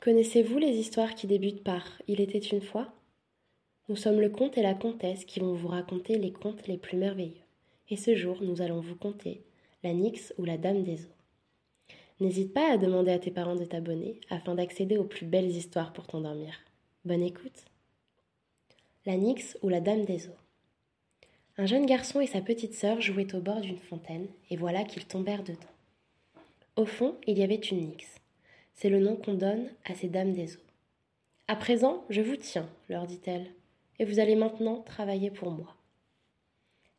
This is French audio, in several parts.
Connaissez-vous les histoires qui débutent par Il était une fois Nous sommes le comte et la comtesse qui vont vous raconter les contes les plus merveilleux. Et ce jour, nous allons vous conter la Nyx ou la Dame des eaux. N'hésite pas à demander à tes parents de t'abonner afin d'accéder aux plus belles histoires pour t'endormir. Bonne écoute La Nyx ou la Dame des eaux. Un jeune garçon et sa petite sœur jouaient au bord d'une fontaine, et voilà qu'ils tombèrent dedans. Au fond, il y avait une Nyx. C'est le nom qu'on donne à ces dames des eaux. À présent, je vous tiens, leur dit-elle, et vous allez maintenant travailler pour moi.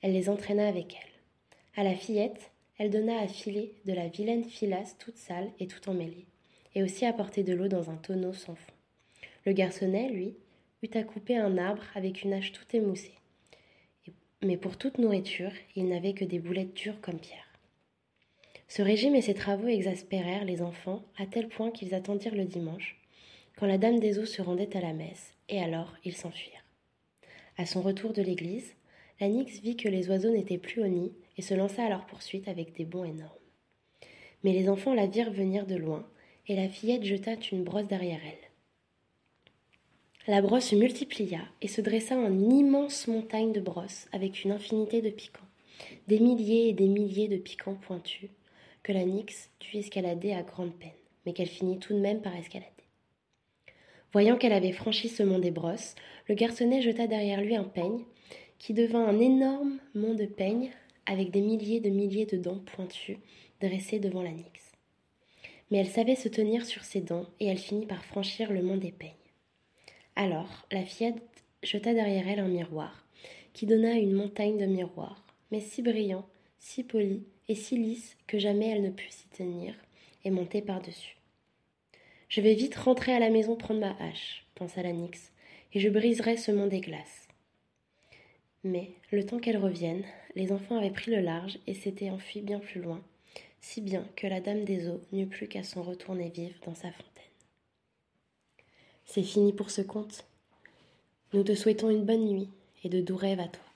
Elle les entraîna avec elle. À la fillette, elle donna à filer de la vilaine filasse toute sale et tout emmêlée, et aussi à porter de l'eau dans un tonneau sans fond. Le garçonnet, lui, eut à couper un arbre avec une hache toute émoussée. Mais pour toute nourriture, il n'avait que des boulettes dures comme pierre. Ce régime et ses travaux exaspérèrent les enfants à tel point qu'ils attendirent le dimanche, quand la dame des eaux se rendait à la messe, et alors ils s'enfuirent. À son retour de l'église, la Nyx vit que les oiseaux n'étaient plus au nid et se lança à leur poursuite avec des bonds énormes. Mais les enfants la virent venir de loin, et la fillette jeta une brosse derrière elle. La brosse se multiplia et se dressa en une immense montagne de brosses avec une infinité de piquants, des milliers et des milliers de piquants pointus, que la Nyx dut escalader à grande peine, mais qu'elle finit tout de même par escalader. Voyant qu'elle avait franchi ce mont des brosses, le garçonnet jeta derrière lui un peigne, qui devint un énorme mont de peignes avec des milliers de milliers de dents pointues dressées devant la Nyx. Mais elle savait se tenir sur ses dents et elle finit par franchir le mont des peignes. Alors, la fillette jeta derrière elle un miroir, qui donna une montagne de miroirs, mais si brillants, si polis et si lisse que jamais elle ne put s'y tenir et monter par-dessus. Je vais vite rentrer à la maison prendre ma hache, pensa la Nyx, et je briserai ce monde des glaces. Mais, le temps qu'elle revienne, les enfants avaient pris le large et s'étaient enfuis bien plus loin, si bien que la dame des eaux n'eut plus qu'à s'en retourner vive dans sa fontaine. C'est fini pour ce conte. Nous te souhaitons une bonne nuit et de doux rêves à toi.